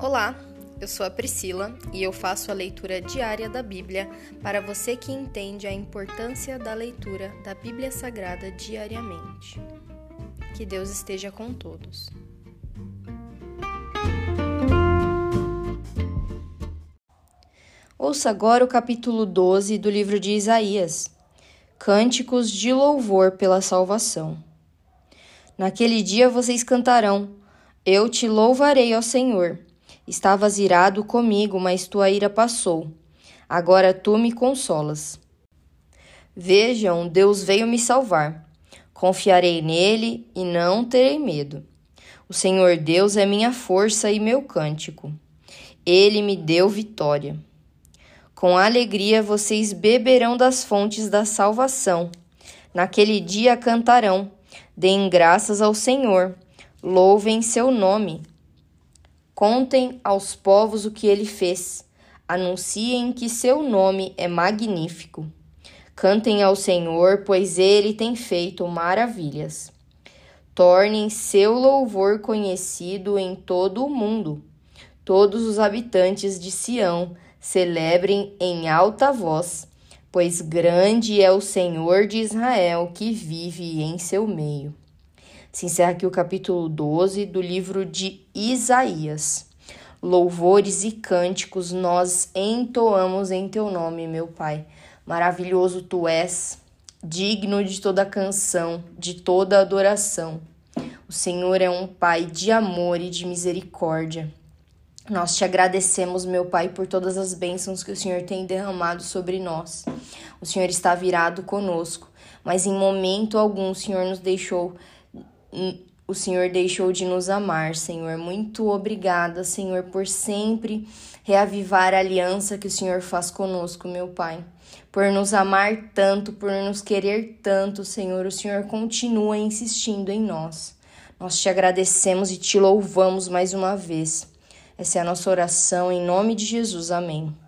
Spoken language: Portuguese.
Olá, eu sou a Priscila e eu faço a leitura diária da Bíblia para você que entende a importância da leitura da Bíblia Sagrada diariamente. Que Deus esteja com todos. Ouça agora o capítulo 12 do livro de Isaías. Cânticos de louvor pela salvação. Naquele dia vocês cantarão: Eu te louvarei, ó Senhor. Estavas irado comigo, mas tua ira passou. Agora tu me consolas. Vejam, Deus veio me salvar. Confiarei nele e não terei medo. O Senhor Deus é minha força e meu cântico. Ele me deu vitória. Com alegria vocês beberão das fontes da salvação. Naquele dia cantarão: Deem graças ao Senhor, louvem seu nome. Contem aos povos o que ele fez. Anunciem que seu nome é magnífico. Cantem ao Senhor, pois ele tem feito maravilhas. Tornem seu louvor conhecido em todo o mundo. Todos os habitantes de Sião celebrem em alta voz, pois grande é o Senhor de Israel que vive em seu meio. Se encerra aqui o capítulo 12 do livro de Isaías. Louvores e cânticos nós entoamos em teu nome, meu Pai. Maravilhoso tu és, digno de toda canção, de toda adoração. O Senhor é um Pai de amor e de misericórdia. Nós te agradecemos, meu Pai, por todas as bênçãos que o Senhor tem derramado sobre nós. O Senhor está virado conosco, mas em momento algum o Senhor nos deixou o Senhor deixou de nos amar, Senhor. Muito obrigada, Senhor, por sempre reavivar a aliança que o Senhor faz conosco, meu Pai. Por nos amar tanto, por nos querer tanto, Senhor, o Senhor continua insistindo em nós. Nós te agradecemos e te louvamos mais uma vez. Essa é a nossa oração em nome de Jesus. Amém.